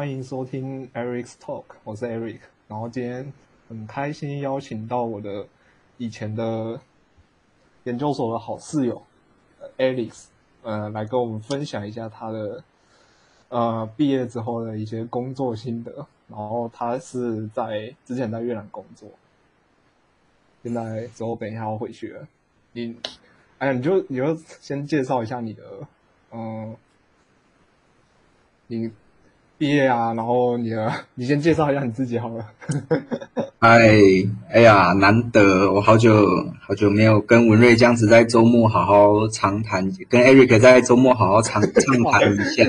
欢迎收听 Eric's Talk，我是 Eric。然后今天很开心邀请到我的以前的研究所的好室友 Alex，呃，来跟我们分享一下他的呃毕业之后的一些工作心得。然后他是在之前在越南工作，现在之后等一下要回去了。你，哎呀，你就你就先介绍一下你的，嗯，你。毕业啊，然后你呢？你先介绍一下你自己好了。哎，哎呀，难得我好久好久没有跟文瑞这样子在周末好好长谈，跟 Eric 在周末好好长 畅谈一下。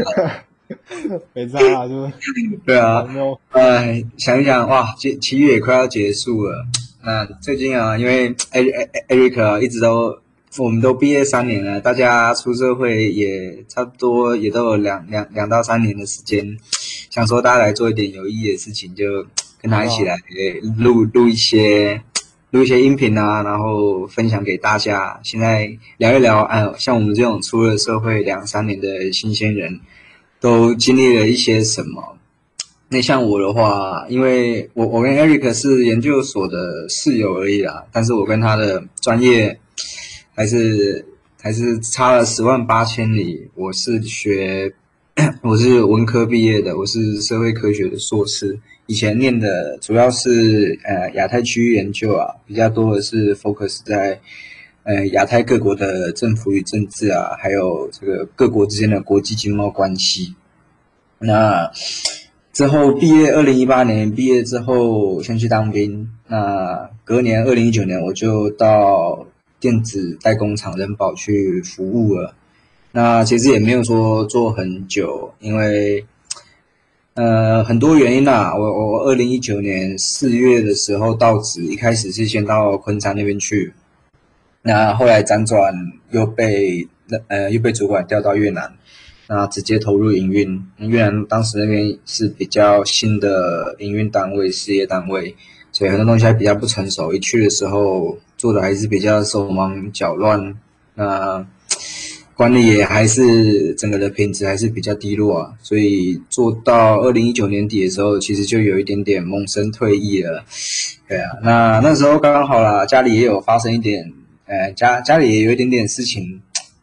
没错啊，就是对啊。哎，想一想哇，七七月也快要结束了。那最近啊，因为 Eric 一直都。我们都毕业三年了，大家出社会也差不多也都有两两两到三年的时间，想说大家来做一点有意义的事情，就跟他一起来录录一些录一些音频啊，然后分享给大家。现在聊一聊，啊，像我们这种出了社会两三年的新鲜人，都经历了一些什么？那像我的话，因为我我跟 Eric 是研究所的室友而已啦，但是我跟他的专业。还是还是差了十万八千里。我是学，我是文科毕业的，我是社会科学的硕士。以前念的主要是呃亚太区域研究啊，比较多的是 focus 在呃亚太各国的政府与政治啊，还有这个各国之间的国际经贸关系。那之后毕业，二零一八年毕业之后先去当兵。那隔年二零一九年我就到。电子代工厂人保去服务了，那其实也没有说做很久，因为呃很多原因呐。我我二零一九年四月的时候到职，一开始是先到昆山那边去，那后来辗转又被那呃又被主管调到越南，那直接投入营运。越南当时那边是比较新的营运单位、事业单位。所以很多东西还比较不成熟，一去的时候做的还是比较手忙脚乱，那管理也还是整个的品质还是比较低落啊。所以做到二零一九年底的时候，其实就有一点点萌生退役了。对啊，那那时候刚刚好啦，家里也有发生一点，呃，家家里也有一点点事情，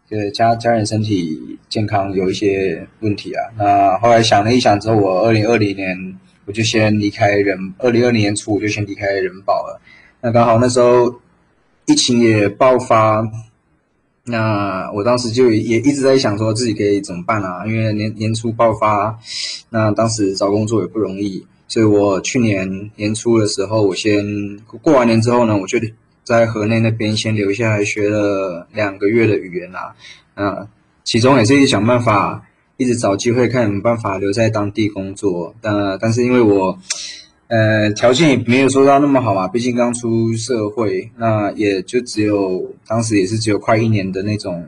就是家家人身体健康有一些问题啊。那后来想了一想之后，我二零二零年。我就先离开人，二零二零年初我就先离开人保了。那刚好那时候疫情也爆发，那我当时就也一直在想说自己可以怎么办啊？因为年年初爆发，那当时找工作也不容易，所以我去年年初的时候，我先过完年之后呢，我就在河内那边先留下来学了两个月的语言啦。嗯，其中也是一直想办法。一直找机会看有没有办法留在当地工作，但但是因为我，呃，条件也没有说到那么好嘛，毕竟刚出社会，那也就只有当时也是只有快一年的那种。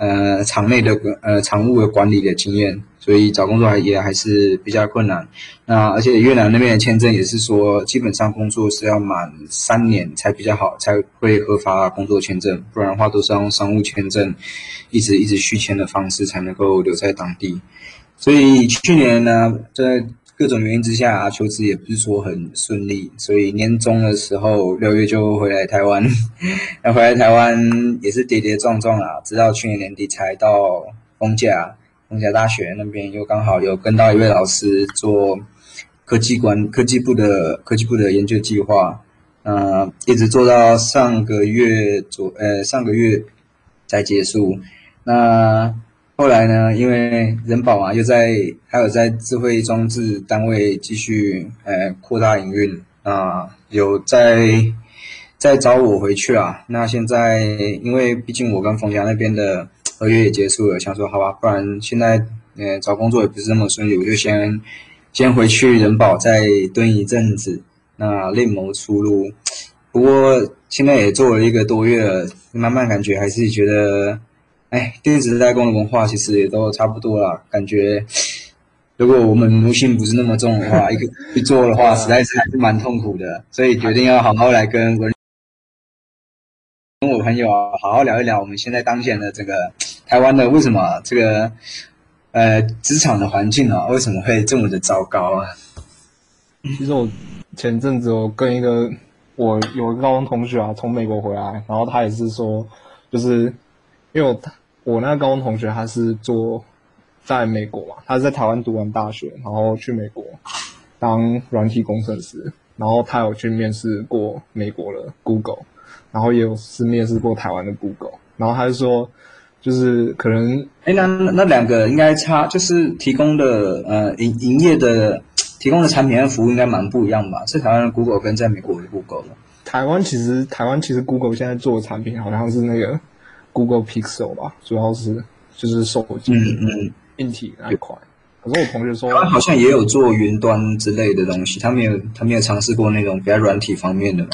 呃，场内的呃常务的管理的经验，所以找工作还也还是比较困难。那而且越南那边的签证也是说，基本上工作是要满三年才比较好，才会核发工作签证，不然的话都是用商务签证，一直一直续签的方式才能够留在当地。所以去年呢，在各种原因之下，求职也不是说很顺利，所以年终的时候六月就回来台湾。那回来台湾也是跌跌撞撞啊，直到去年年底才到丰甲，丰甲大学那边又刚好有跟到一位老师做科技管科技部的科技部的研究计划，呃，一直做到上个月左呃上个月才结束。那后来呢？因为人保嘛，又在还有在智慧装置单位继续呃扩大营运啊，有在在找我回去啊。那现在因为毕竟我跟冯霞那边的合约也结束了，想说好吧，不然现在呃找工作也不是那么顺利，我就先先回去人保再蹲一阵子，那另谋出路。不过现在也做了一个多月了，慢慢感觉还是觉得。哎，电子代工的文化其实也都差不多啦。感觉如果我们奴性不是那么重的话，一个一做的话，实在是还是蛮痛苦的。所以决定要好好来跟文跟我朋友好好聊一聊我们现在当前的这个台湾的为什么这个。呃职场的环境啊，为什么会这么的糟糕啊？其实我前阵子我跟一个我有个高中同学啊，从美国回来，然后他也是说，就是因为我我那个高中同学他是做在美国嘛，他是在台湾读完大学，然后去美国当软体工程师，然后他有去面试过美国的 Google，然后也有是面试过台湾的 Google，然后他就说，就是可能哎，那那两个应该差，就是提供的呃营营业的。提供的产品和服务应该蛮不一样吧？是台湾的 Google 跟在美国的 Google 吗？台湾其实台湾其实 Google 现在做的产品好像是那个 Google Pixel 吧，主要是就是手机硬体那一块。可是我同学说，他好像也有做云端之类的东西，他没有他没有尝试过那种比较软体方面的嘛？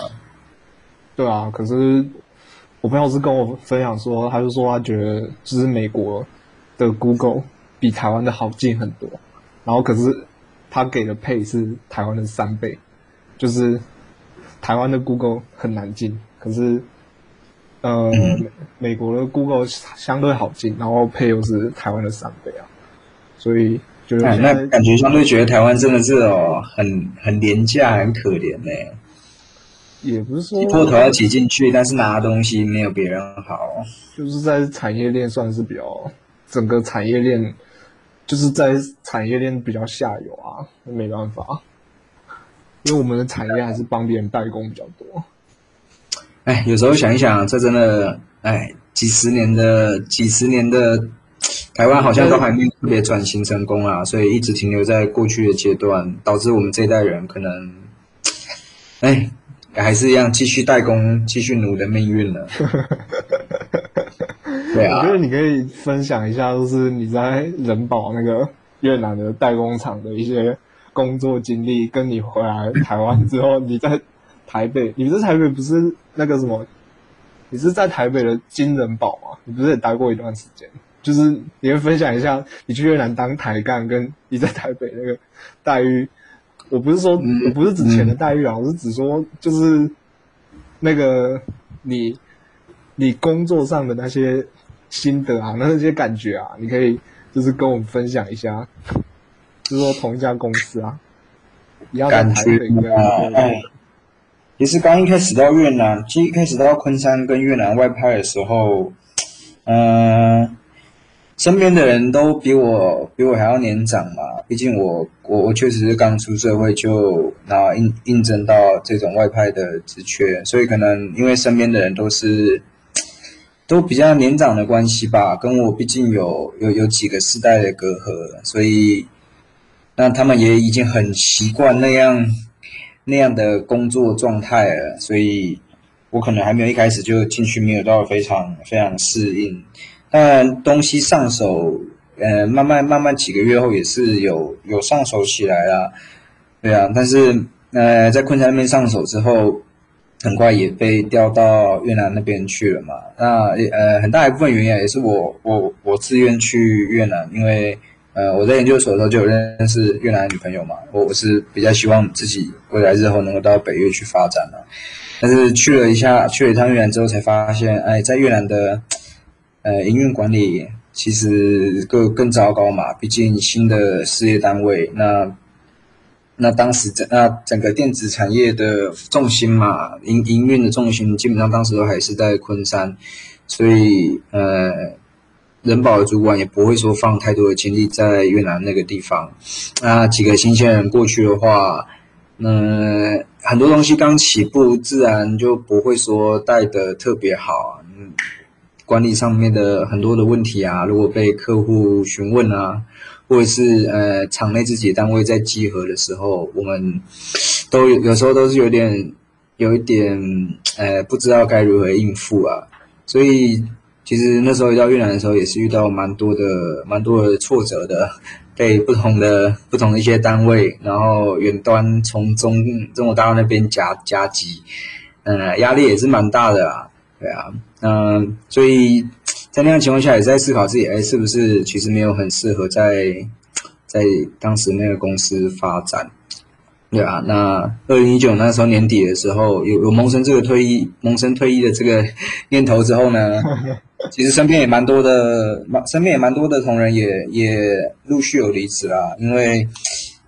对啊，可是我朋友是跟我分享说，他就说他觉得就是美国的 Google 比台湾的好进很多，然后可是。他给的配是台湾的三倍，就是台湾的 Google 很难进，可是呃美国的 Google 相对好进，然后配又是台湾的三倍啊，所以就是那感觉相对觉得台湾真的是哦很很廉价，很可怜呢。也不是说破头要挤进去，但是拿东西没有别人好，就是在产业链算是比较整个产业链。就是在产业链比较下游啊，没办法，因为我们的产业还是帮别人代工比较多。哎，有时候想一想，这真的，哎，几十年的几十年的台湾好像都还没特别转型成功啊，所以一直停留在过去的阶段，导致我们这一代人可能，哎，还是一样继续代工、继续奴的命运了。对啊，我觉得你可以分享一下，就是你在人保那个越南的代工厂的一些工作经历，跟你回来台湾之后，你在台北，你在台北不是那个什么，你是在台北的金人保吗？你不是也待过一段时间？就是你会分享一下你去越南当台干，跟你在台北那个待遇。我不是说我不是指钱的待遇啊，我是指说就是那个你你工作上的那些。心得啊，那些感觉啊，你可以就是跟我们分享一下，就是说同一家公司啊，一样感觉啊。其实刚一开始到越南，其实一开始到昆山跟越南外派的时候，嗯，身边的人都比我比我还要年长嘛，毕竟我我我确实是刚出社会就然后应应征到这种外派的职缺，所以可能因为身边的人都是。都比较年长的关系吧，跟我毕竟有有有几个世代的隔阂，所以那他们也已经很习惯那样那样的工作状态了，所以我可能还没有一开始就进去，没有到非常非常适应。当然东西上手，呃，慢慢慢慢几个月后也是有有上手起来了，对啊，但是呃，在昆山那边上手之后。很快也被调到越南那边去了嘛？那呃，很大一部分原因也是我我我自愿去越南，因为呃我在研究所的时候就有认识越南女朋友嘛，我我是比较希望自己未来日后能够到北越去发展的。但是去了一下，去了一趟越南之后才发现，哎，在越南的呃营运管理其实更更糟糕嘛，毕竟新的事业单位那。那当时整那整个电子产业的重心嘛，营营运的重心基本上当时都还是在昆山，所以呃，人保的主管也不会说放太多的精力在越南那个地方。那几个新鲜人过去的话，嗯，很多东西刚起步，自然就不会说带的特别好。嗯，管理上面的很多的问题啊，如果被客户询问啊。或者是呃，场内自己单位在集合的时候，我们都有有时候都是有点有一点呃，不知道该如何应付啊。所以其实那时候到越南的时候，也是遇到蛮多的蛮多的挫折的，被不同的不同的一些单位，然后远端从中中国大陆那边夹夹击，嗯，压力也是蛮大的啊。对啊，嗯，所以。在那样情况下，也在思考自己，哎，是不是其实没有很适合在在当时那个公司发展，对啊。那二零一九那时候年底的时候，有有萌生这个退役、萌生退役的这个 念头之后呢，其实身边也蛮多的，蛮身边也蛮多的同仁也也陆续有离职啦，因为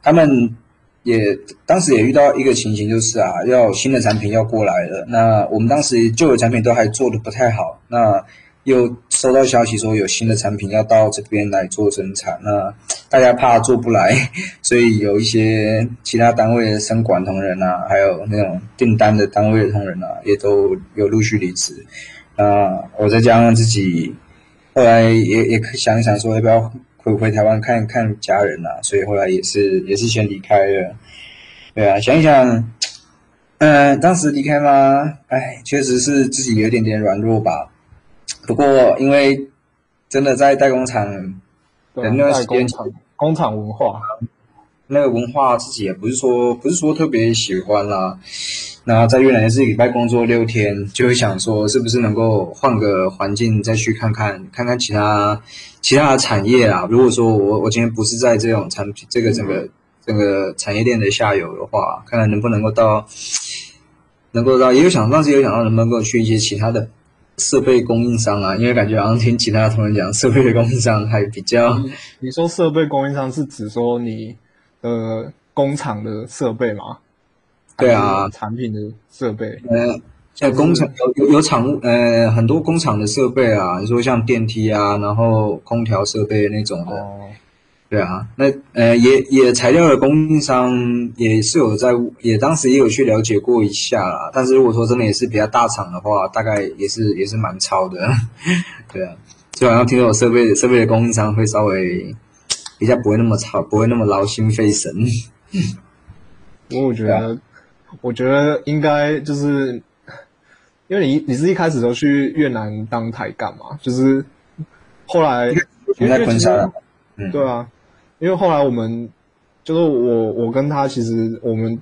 他们也当时也遇到一个情形，就是啊，要新的产品要过来了，那我们当时旧的产品都还做的不太好，那又收到消息说有新的产品要到这边来做生产，那大家怕做不来，所以有一些其他单位的生管同仁啊，还有那种订单的单位的同仁啊，也都有陆续离职。啊，我再加上自己，后来也也想一想，说要不要回回台湾看看家人啊，所以后来也是也是先离开了。对啊，想一想，嗯，当时离开吗？哎，确实是自己有点点软弱吧。不过因为真的在代工厂，那段时间工厂文化，那个文化自己也不是说不是说特别喜欢啦。那在越南也是礼拜工作六天，就会想说是不是能够换个环境再去看看，看看其他其他的产业啊。如果说我我今天不是在这种产品这个整个整个产业链的下游的话，看看能不能够到能够到，也有想当时有想到能不能够去一些其他的设备供应商啊，因为感觉好像听其他同仁讲，设备的供应商还比较。你说设备供应商是指说你的工厂的设备吗？对啊，产品的设备，呃，像工厂有有有厂务，呃，很多工厂的设备啊，你说像电梯啊，然后空调设备那种的，对啊，那呃也也材料的供应商也是有在，也当时也有去了解过一下啦。但是如果说真的也是比较大厂的话，大概也是也是蛮超的，对啊，就好像听说设备设备的供应商会稍微比较不会那么超，不会那么劳心费神。我觉得。我觉得应该就是，因为你你是一开始都去越南当台干嘛？就是后来因为其实对啊，因为后来我们就是我我跟他其实我们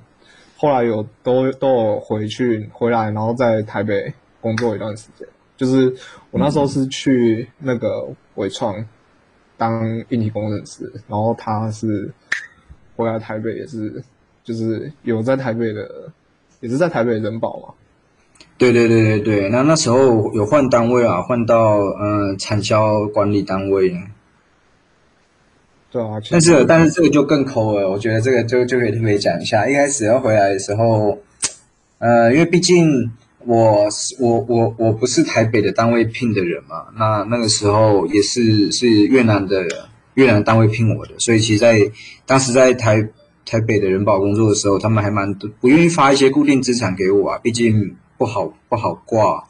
后来有都都有回去回来，然后在台北工作一段时间。就是我那时候是去那个伟创当硬体工程师，然后他是回来台北也是。就是有在台北的，也是在台北人保嘛。对对对对对，那那时候有换单位啊，换到嗯产销管理单位。对啊，但是但是这个就更抠了，我觉得这个就就可以特别讲一下。一开始要回来的时候，呃，因为毕竟我我我我不是台北的单位聘的人嘛，那那个时候也是是越南的越南单位聘我的，所以其实在当时在台。台北的人保工作的时候，他们还蛮不愿意发一些固定资产给我啊，毕竟不好不好挂，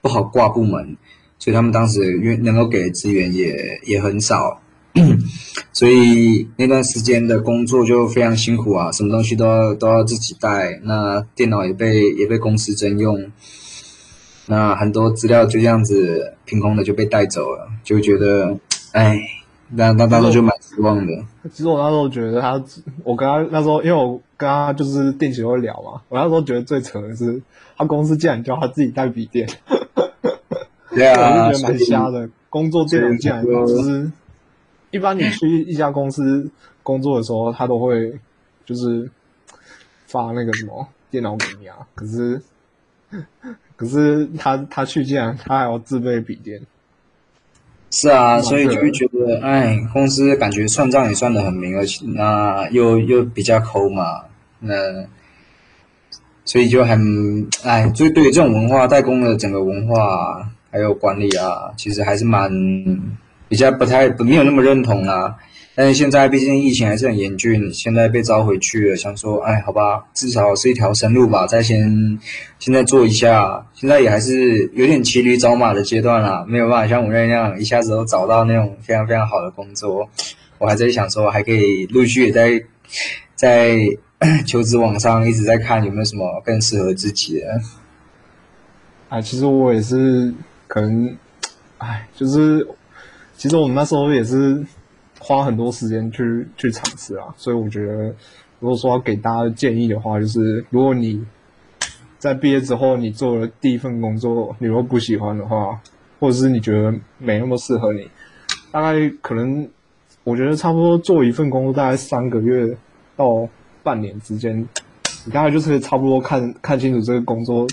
不好挂部门，所以他们当时愿能够给的资源也也很少，所以那段时间的工作就非常辛苦啊，什么东西都要都要自己带，那电脑也被也被公司征用，那很多资料就这样子凭空的就被带走了，就觉得，哎。那那那时候就蛮失望的。其实我那时候觉得他，我跟他那时候，因为我跟他就是定期会聊嘛。我那时候觉得最扯的是，他公司竟然叫他自己带笔电。对啊，我就觉得蛮瞎的。工作电脑竟然就是，一般你去一家公司工作的时候，他都会就是发那个什么电脑给你啊。可是，可是他他去竟然他还要自备笔电。是啊，所以就会觉得，哎，公司感觉算账也算得很明，而且那又又比较抠嘛，那所以就很，哎，所以对于这种文化代工的整个文化还有管理啊，其实还是蛮比较不太没有那么认同啦。但是现在毕竟疫情还是很严峻，现在被招回去了，想说，哎，好吧，至少是一条生路吧，再先现在做一下，现在也还是有点骑驴找马的阶段啦，没有办法像我那样一下子都找到那种非常非常好的工作，我还在想说，还可以陆续也在在 求职网上一直在看有没有什么更适合自己的。啊，其实我也是可能，哎，就是其实我们那时候也是。花很多时间去去尝试啊，所以我觉得，如果说要给大家的建议的话，就是如果你在毕业之后你做了第一份工作，你如果不喜欢的话，或者是你觉得没那么适合你，大概可能我觉得差不多做一份工作大概三个月到半年之间，你大概就是差不多看看清楚这个工作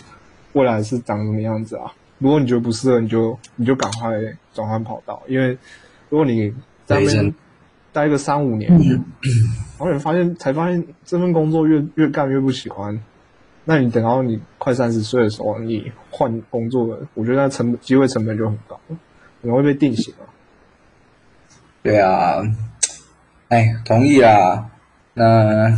未来是长什么样子啊。如果你觉得不适合，你就你就赶快转换跑道，因为如果你在那边待个三五年，然后你发现才发现这份工作越越干越不喜欢，那你等到你快三十岁的时候，你换工作了，我觉得那成本机会成本就很高，你会被定型啊。对啊，哎，同意啊，那。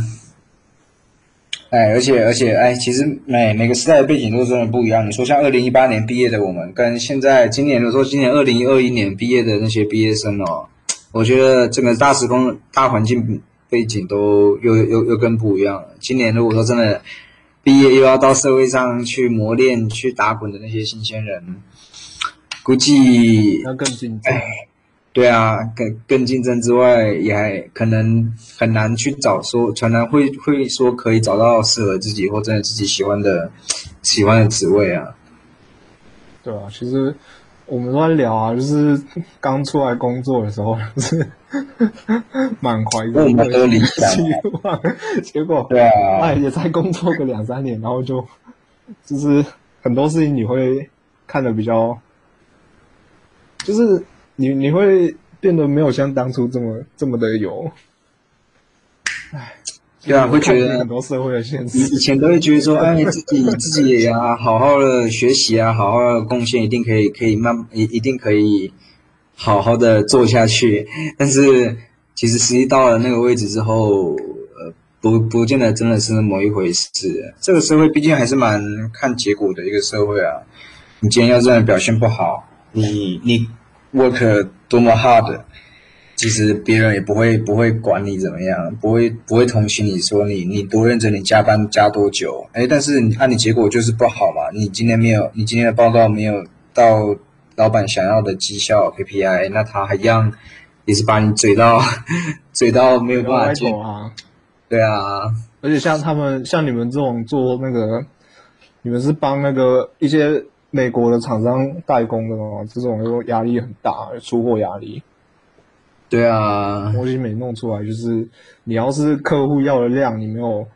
哎，而且而且，哎，其实每每个时代的背景都真的不一样。你说像二零一八年毕业的我们，跟现在今年，的说今年二零二一年毕业的那些毕业生哦，我觉得整个大时空、大环境背景都又又又更不一样了。今年如果说真的毕业又要到社会上去磨练、去打滚的那些新鲜人，估计要更竞争。对啊，更更竞争之外，也还可能很难去找说，很难会会说可以找到适合自己或真的自己喜欢的喜欢的职位啊。对啊，其实我们都在聊啊，就是刚出来工作的时候是满怀我们的理想，结果对啊，哎也才工作个两三年，然后就就是很多事情你会看的比较，就是。你你会变得没有像当初这么这么的有，唉，对啊，会觉得很多社会的现实。以前都会觉得说，哎，自己自己也啊，好好的学习啊，好好的贡献，一定可以可以慢一一定可以好好的做下去。但是其实实际到了那个位置之后，呃，不不见得真的是那么一回事。这个社会毕竟还是蛮看结果的一个社会啊。你今天要真的表现不好，你你。work 多么 hard，其实别人也不会不会管你怎么样，不会不会同情你说你你多认真，你加班加多久？哎，但是你按你结果就是不好嘛，你今天没有，你今天的报告没有到老板想要的绩效 KPI，那他还一样也是把你嘴到 嘴到没有办法接啊。对啊，而且像他们像你们这种做那个，你们是帮那个一些。美国的厂商代工的嘛，这种又压力很大，出货压力。对啊，东西没弄出来，就是你要是客户要的量，你没有，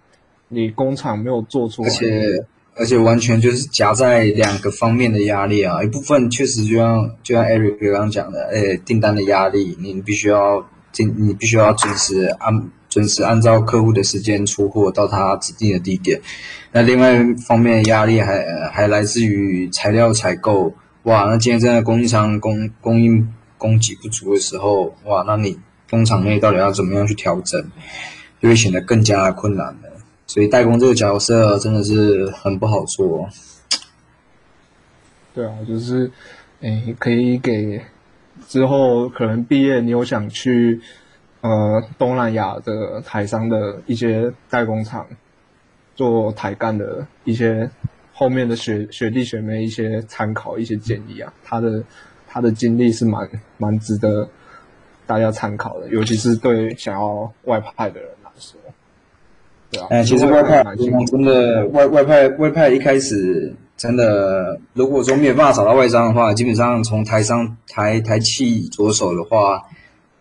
你工厂没有做出来，而且而且完全就是夹在两个方面的压力啊，一部分确实就像就像 Eric 刚刚讲的，哎，订单的压力，你必须要进，你必须要准时按准时按照客户的时间出货到他指定的地点。那另外一方面压力还还来自于材料采购，哇，那今天在供应商供供应供给不足的时候，哇，那你工厂内到底要怎么样去调整，就会显得更加困难了。所以代工这个角色真的是很不好做。对啊，就是，诶，可以给之后可能毕业，你有想去呃东南亚的台商的一些代工厂。做台干的一些后面的学学弟学妹一些参考一些建议啊，他的他的经历是蛮蛮值得大家参考的，尤其是对想要外派的人来说，对啊。哎，其实外派真的外外派外派一开始真的，如果说没有办法找到外商的话，基本上从台商台台企着手的话，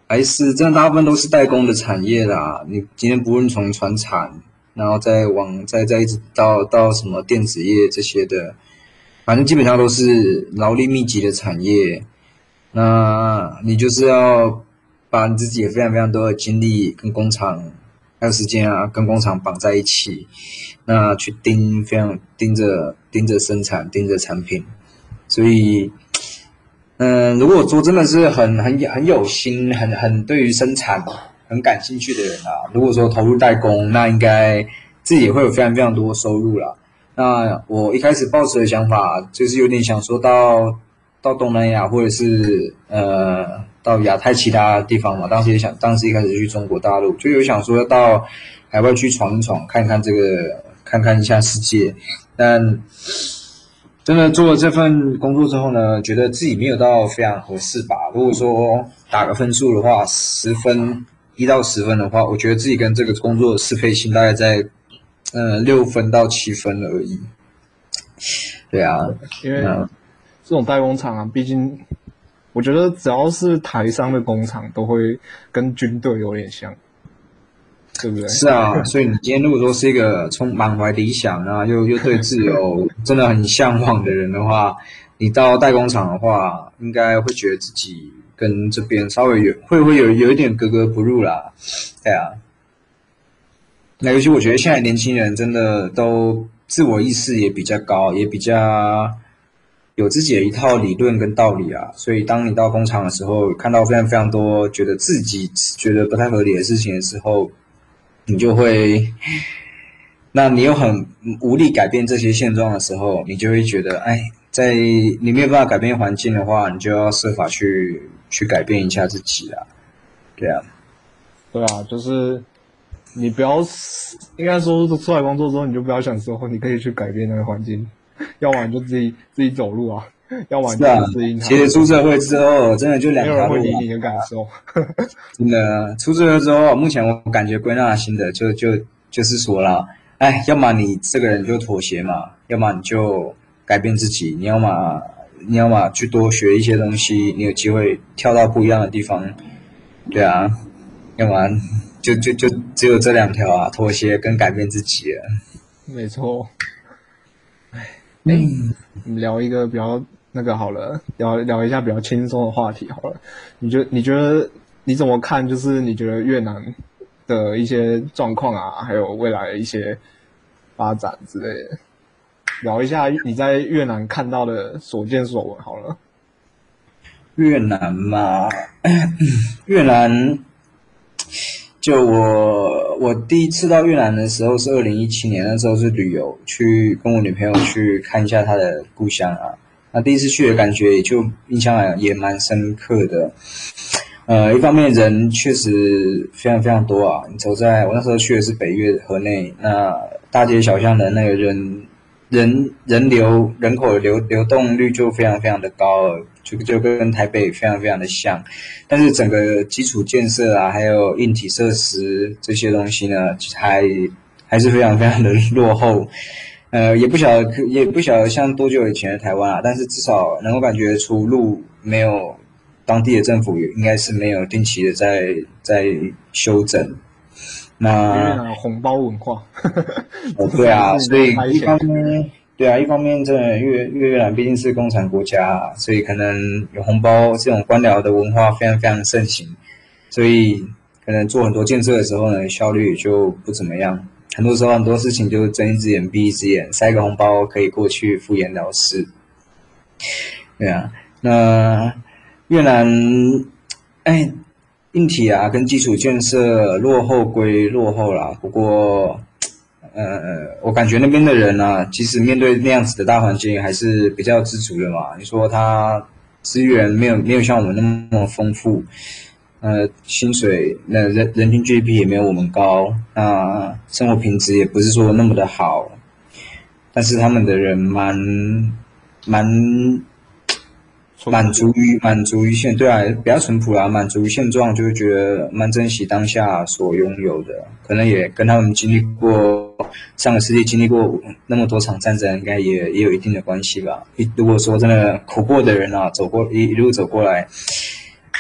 还是真的大部分都是代工的产业啦。你今天不论从船产。然后再往再再一直到到什么电子业这些的，反正基本上都是劳力密集的产业。那你就是要把你自己非常非常多的精力跟工厂还有时间啊，跟工厂绑在一起，那去盯非常盯着盯着生产盯着产品。所以，嗯，如果说真的是很很很有心，很很对于生产。很感兴趣的人啊，如果说投入代工，那应该自己会有非常非常多收入了。那我一开始抱持的想法就是有点想说到到东南亚或者是呃到亚太其他地方嘛。当时也想，当时一开始去中国大陆，就有想说要到海外去闯一闯，看看这个，看看一下世界。但真的做了这份工作之后呢，觉得自己没有到非常合适吧。如果说打个分数的话，十分。一到十分的话，我觉得自己跟这个工作适配性大概在，呃，六分到七分而已。对啊，因为这种代工厂啊，毕竟我觉得只要是台商的工厂，都会跟军队有点像，对不对？是啊，所以你今天如果说是一个充满怀理想啊，又又对自由真的很向往的人的话，你到代工厂的话，应该会觉得自己跟这边稍微有会会有有一点格格不入啦。对啊，那尤其我觉得现在年轻人真的都自我意识也比较高，也比较有自己的一套理论跟道理啊。所以当你到工厂的时候，看到非常非常多觉得自己觉得不太合理的事情的时候，你就会。那你又很无力改变这些现状的时候，你就会觉得，哎，在你没有办法改变环境的话，你就要设法去去改变一下自己啊，对啊，对啊，就是你不要，应该说出来工作之后，你就不要想说你可以去改变那个环境，要么就自己自己走路啊，要么就适应它。其实出社会之后，真的就两条路。没有人会理你的感受。真的，出社会之后，目前我感觉归纳新的就就就是说了。哎，要么你这个人就妥协嘛，要么你就改变自己，你要么你要么去多学一些东西，你有机会跳到不一样的地方，对啊，要么就就就只有这两条啊，妥协跟改变自己。没错。哎，嗯，聊一个比较那个好了，聊聊一下比较轻松的话题好了。你觉你觉得你怎么看？就是你觉得越南？的一些状况啊，还有未来的一些发展之类的，聊一下你在越南看到的所见所闻好了。越南嘛，越南，就我我第一次到越南的时候是二零一七年，那时候是旅游，去跟我女朋友去看一下她的故乡啊。那第一次去的感觉，也就印象也蛮深刻的。呃，一方面人确实非常非常多啊！你走在我那时候去的是北越河内，那大街小巷的那个人人人流人口流流动率就非常非常的高，就就跟台北非常非常的像。但是整个基础建设啊，还有硬体设施这些东西呢，还还是非常非常的落后。呃，也不晓得也不晓得像多久以前的台湾啊，但是至少能够感觉出路没有。当地的政府也应该是没有定期的在在修整。那红包文化，对啊，所以一方面，对啊，一方面，在越越越南毕竟是共产国家，所以可能有红包这种官僚的文化非常非常盛行，所以可能做很多建设的时候呢，效率就不怎么样。很多时候很多事情就是睁一只眼闭一只眼，塞个红包可以过去敷衍了事。对啊，那。越南，哎，硬体啊跟基础建设落后归落后啦，不过，呃，我感觉那边的人呢，即使面对那样子的大环境，还是比较知足的嘛。你说他资源没有没有像我们那么丰富，呃，薪水那人人均 GDP 也没有我们高，那生活品质也不是说那么的好，但是他们的人蛮蛮。满足于满足于现对啊，比较淳朴啦，满足于现状，就会觉得蛮珍惜当下所拥有的。可能也跟他们经历过上个世纪经历过那么多场战争，应该也也有一定的关系吧。如果说真的苦过的人啊，走过一一路走过来，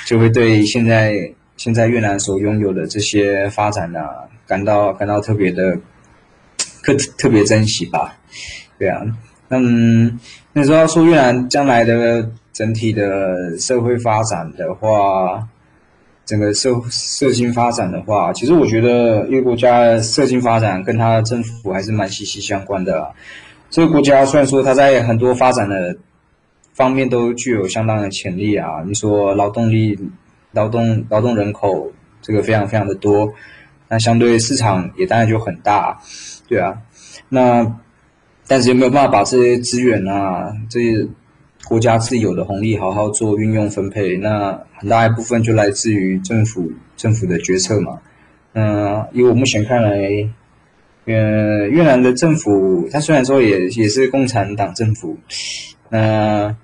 就会对现在现在越南所拥有的这些发展啊，感到感到特别的特特别珍惜吧。对啊，那嗯，那时候说越南将来的。整体的社会发展的话，整个社社经发展的话，其实我觉得一个国家社经发展跟它的政府还是蛮息息相关的。这个国家虽然说它在很多发展的方面都具有相当的潜力啊，你说劳动力、劳动劳动人口这个非常非常的多，那相对市场也当然就很大，对啊。那但是有没有办法把这些资源啊这些？国家自有的红利好好做运用分配，那很大一部分就来自于政府政府的决策嘛。嗯，以我目前看来，呃，越南的政府，它虽然说也也是共产党政府，那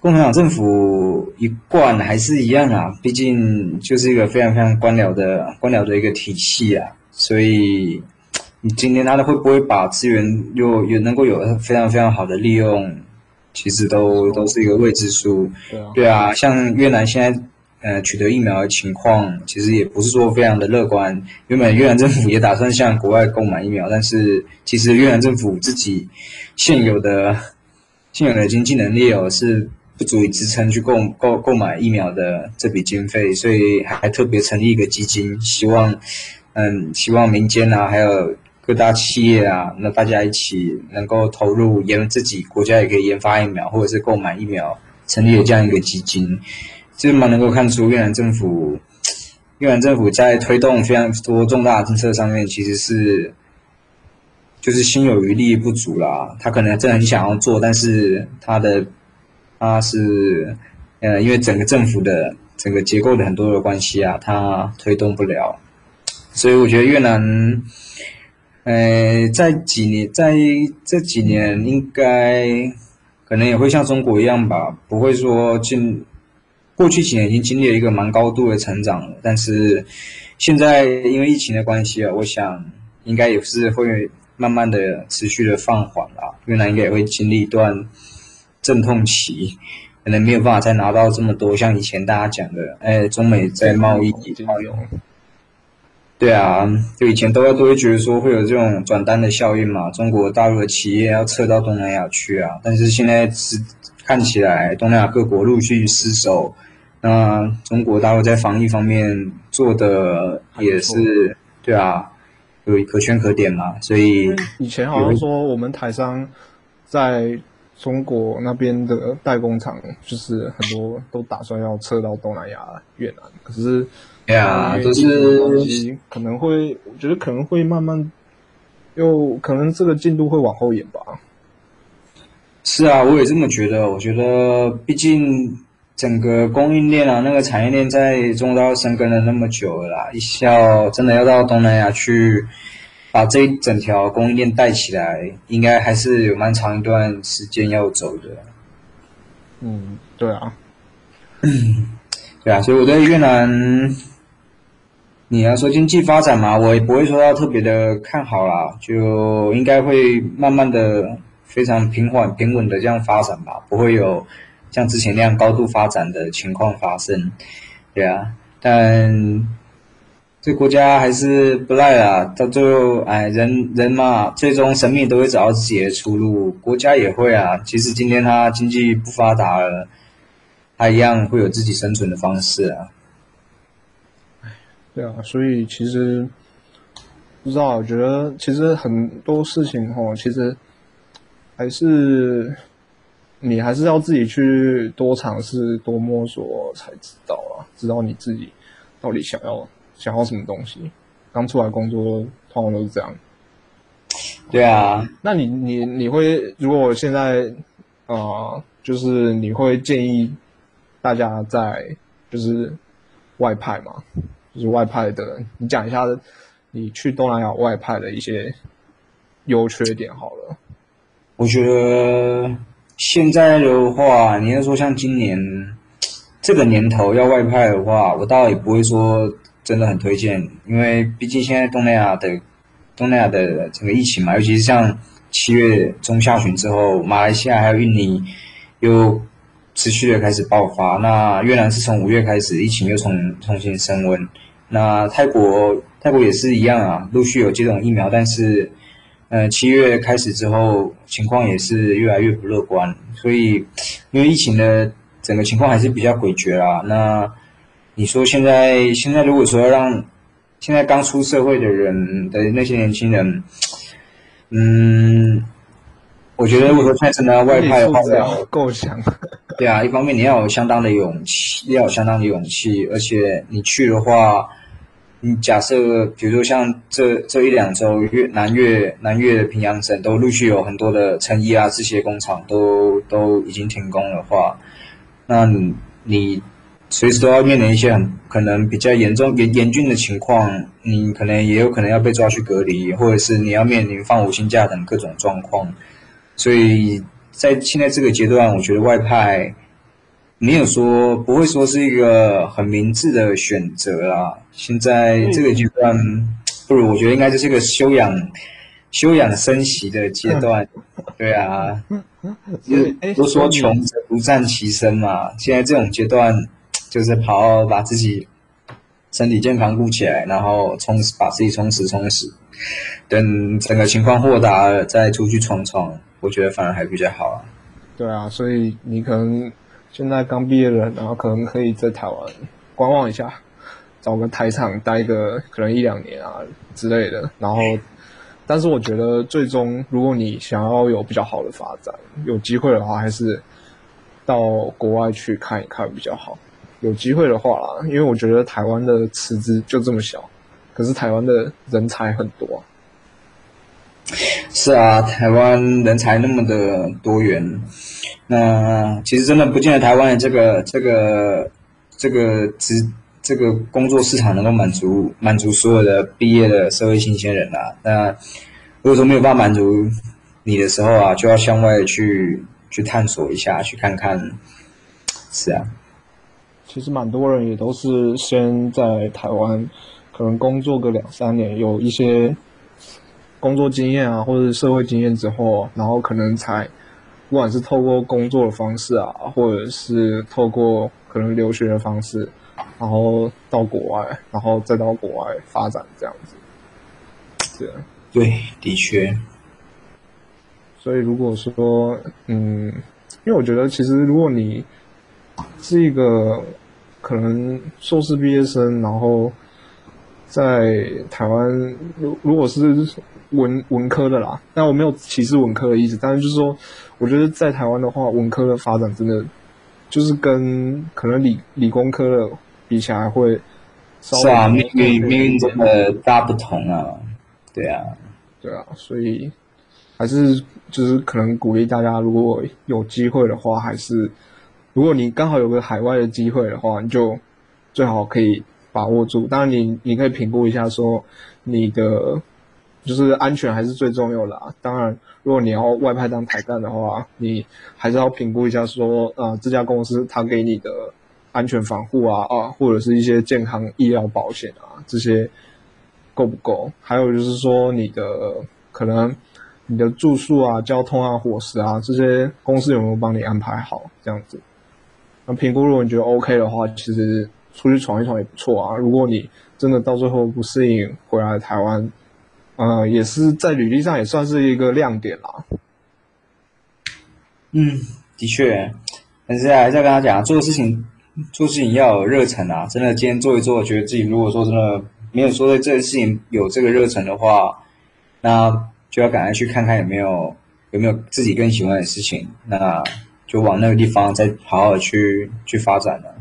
共产党政府一贯还是一样啊，毕竟就是一个非常非常官僚的官僚的一个体系啊，所以。今天他的会不会把资源又也能够有非常非常好的利用，其实都都是一个未知数。对啊，对啊，像越南现在呃取得疫苗的情况，其实也不是说非常的乐观。原本越南政府也打算向国外购买疫苗，但是其实越南政府自己现有的现有的经济能力哦是不足以支撑去购购购买疫苗的这笔经费，所以还特别成立一个基金，希望嗯希望民间啊还有各大企业啊，那大家一起能够投入研自己国家也可以研发疫苗或者是购买疫苗，成立了这样一个基金，这蛮能够看出越南政府越南政府在推动非常多重大政策上面其实是。就是心有余力不足啦，他可能真的很想要做，但是他的他是呃，因为整个政府的整个结构的很多的关系啊，他推动不了，所以我觉得越南，呃，在几年在这几年应该可能也会像中国一样吧，不会说进过去几年已经经历了一个蛮高度的成长了，但是现在因为疫情的关系啊，我想应该也是会。慢慢的持续的放缓啦，越南应该也会经历一段阵痛期，可能没有办法再拿到这么多像以前大家讲的，哎，中美在贸易贸易，对啊，就以前都都会觉得说会有这种转单的效应嘛，中国大陆的企业要撤到东南亚去啊，但是现在是看起来东南亚各国陆续失守，那中国大陆在防疫方面做的也是，对啊。有可圈可点嘛，所以以前好像说我们台商在中国那边的代工厂，就是很多都打算要撤到东南亚、越南，可是，哎呀，就是可能会，我觉得可能会慢慢，又可能这个进度会往后延吧。是啊，我也这么觉得。我觉得，毕竟。整个供应链啊，那个产业链在中国大陆生根了那么久了啦，一下真的要到东南亚去把这一整条供应链带起来，应该还是有蛮长一段时间要走的。嗯，对啊，对啊，所以我对越南，你要说经济发展嘛，我也不会说要特别的看好啦，就应该会慢慢的、非常平缓、平稳的这样发展吧，不会有。像之前那样高度发展的情况发生，对啊，但这国家还是不赖啦。到最后，哎，人人嘛，最终生命都会找到自己的出路，国家也会啊。其实今天它经济不发达了，它一样会有自己生存的方式啊。对啊，所以其实不知道，我觉得其实很多事情哦，其实还是。你还是要自己去多尝试、多摸索才知道啊，知道你自己到底想要想要什么东西。刚出来工作，通常都是这样。对啊，那你你你会如果现在呃，就是你会建议大家在就是外派嘛，就是外派的，你讲一下你去东南亚外派的一些优缺点好了。我觉得。现在的话，你要说像今年这个年头要外派的话，我倒也不会说真的很推荐，因为毕竟现在东南亚的东南亚的这个疫情嘛，尤其是像七月中下旬之后，马来西亚还有印尼又持续的开始爆发，那越南是从五月开始疫情又重重新升温，那泰国泰国也是一样啊，陆续有接种疫苗，但是。呃，七月开始之后，情况也是越来越不乐观，所以因为疫情的整个情况还是比较诡谲啦。那你说现在现在如果说要让现在刚出社会的人的那些年轻人，嗯，我觉得如果说现在真的要外派的话，要够强。对啊，一方面你要有相当的勇气，要有相当的勇气，而且你去的话。你假设，比如说像这这一两周，越南越南越平阳省都陆续有很多的成衣啊这些工厂都都已经停工的话，那你你随时都要面临一些很可能比较严重严严峻的情况，你可能也有可能要被抓去隔离，或者是你要面临放无薪假等各种状况，所以在现在这个阶段，我觉得外派。没有说不会说是一个很明智的选择啦。现在这个阶段，不如我觉得应该就是一个休养、休养生息的阶段。对啊，都说穷则不战其身嘛。现在这种阶段，就是好好把自己身体健康顾起来，然后充实把自己充实充实。等整个情况豁达了，再出去闯闯，我觉得反而还比较好啊。对啊，所以你可能现在刚毕业的，然后可能可以在台湾观望一下，找个台场待个可能一两年啊之类的。然后，但是我觉得最终如果你想要有比较好的发展，有机会的话，还是到国外去看一看比较好。有机会的话啦，因为我觉得台湾的池子就这么小，可是台湾的人才很多。是啊，台湾人才那么的多元，那其实真的不见得台湾的这个这个这个职这个工作市场能够满足满足所有的毕业的社会新鲜人啊。那如果说没有办法满足你的时候啊，就要向外去去探索一下，去看看。是啊，其实蛮多人也都是先在台湾可能工作个两三年，有一些。工作经验啊，或者社会经验之后，然后可能才，不管是透过工作的方式啊，或者是透过可能留学的方式，然后到国外，然后再到国外发展这样子。对，对，的确。所以如果说，嗯，因为我觉得其实如果你是一个可能硕士毕业生，然后在台湾，如如果是。文文科的啦，但我没有歧视文科的意思，但是就是说，我觉得在台湾的话，文科的发展真的就是跟可能理理工科的比起来会，是啊，命运命运真的大不同啊，对啊，对啊，所以还是就是可能鼓励大家，如果有机会的话，还是如果你刚好有个海外的机会的话，你就最好可以把握住。当然，你你可以评估一下说你的。就是安全还是最重要的啊！当然，如果你要外派当台干的话，你还是要评估一下，说呃这家公司它给你的安全防护啊啊，或者是一些健康医疗保险啊这些够不够？还有就是说你的可能你的住宿啊、交通啊、伙食啊这些公司有没有帮你安排好？这样子，那评估如果你觉得 OK 的话，其实出去闯一闯也不错啊。如果你真的到最后不适应，回来台湾。呃，也是在履历上也算是一个亮点啦。嗯，的确，但是还是要跟他讲，做事情做事情要有热忱啊！真的，今天做一做，觉得自己如果说真的没有说对这件事情有这个热忱的话，那就要赶快去看看有没有有没有自己更喜欢的事情，那就往那个地方再好好去去发展了。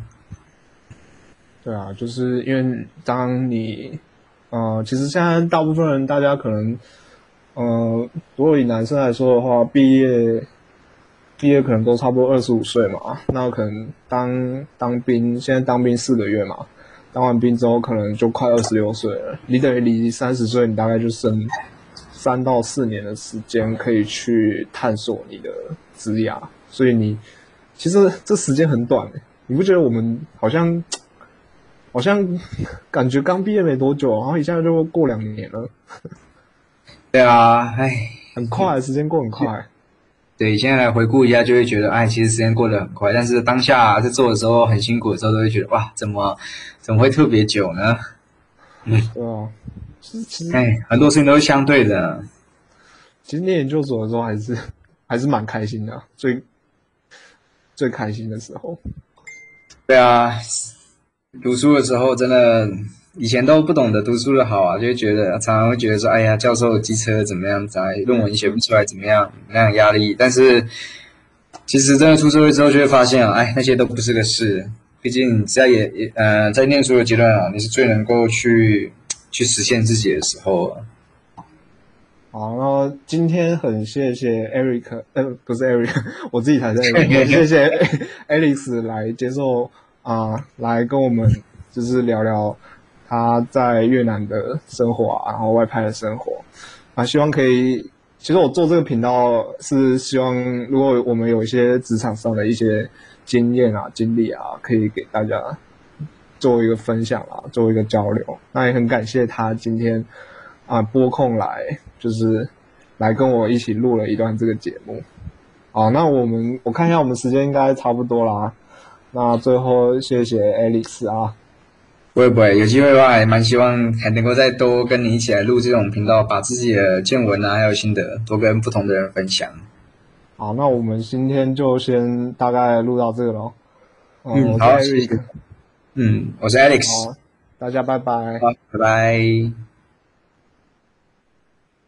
对啊，就是因为当你。呃，其实现在大部分人，大家可能，呃，如果以男生来说的话，毕业，毕业可能都差不多二十五岁嘛，那可能当当兵，现在当兵四个月嘛，当完兵之后可能就快二十六岁了，你等于离三十岁，你大概就剩三到四年的时间可以去探索你的职涯，所以你其实这时间很短，你不觉得我们好像？好像 感觉刚毕业没多久，然后一下就过两年了。对啊，哎，很快，时间过很快。对，现在来回顾一下，就会觉得，哎，其实时间过得很快。但是当下在做的时候很辛苦的时候，都会觉得，哇，怎么怎么会特别久呢？嗯，对啊，其实，哎，很多事情都是相对的。其实念研究所的时候，还是还是蛮开心的，最最开心的时候。对啊。读书的时候，真的以前都不懂得读书的好啊，就会觉得常常会觉得说，哎呀，教授机车怎么样，在论文写不出来怎么样，那样压力。但是其实真的出社会之后，就会发现啊，哎，那些都不是个事。毕竟在也也呃，在念书的阶段啊，你是最能够去去实现自己的时候。好，那今天很谢谢 Eric，呃，不是 Eric，我自己才是 Eric，，谢谢 Alice 来接受。啊，来跟我们就是聊聊他在越南的生活啊，然后外派的生活啊，希望可以。其实我做这个频道是希望，如果我们有一些职场上的一些经验啊、经历啊，可以给大家做一个分享啊，做一个交流。那也很感谢他今天啊拨空来，就是来跟我一起录了一段这个节目。好，那我们我看一下我们时间应该差不多啦。那最后，谢谢 Alex 啊！不会不会，有机会的话，还蛮希望还能够再多跟你一起来录这种频道，把自己的见闻啊，还有心得，多跟不同的人分享。好，那我们今天就先大概录到这个喽。嗯，好，谢谢。嗯，我是 Alex。大家拜拜。好，拜拜。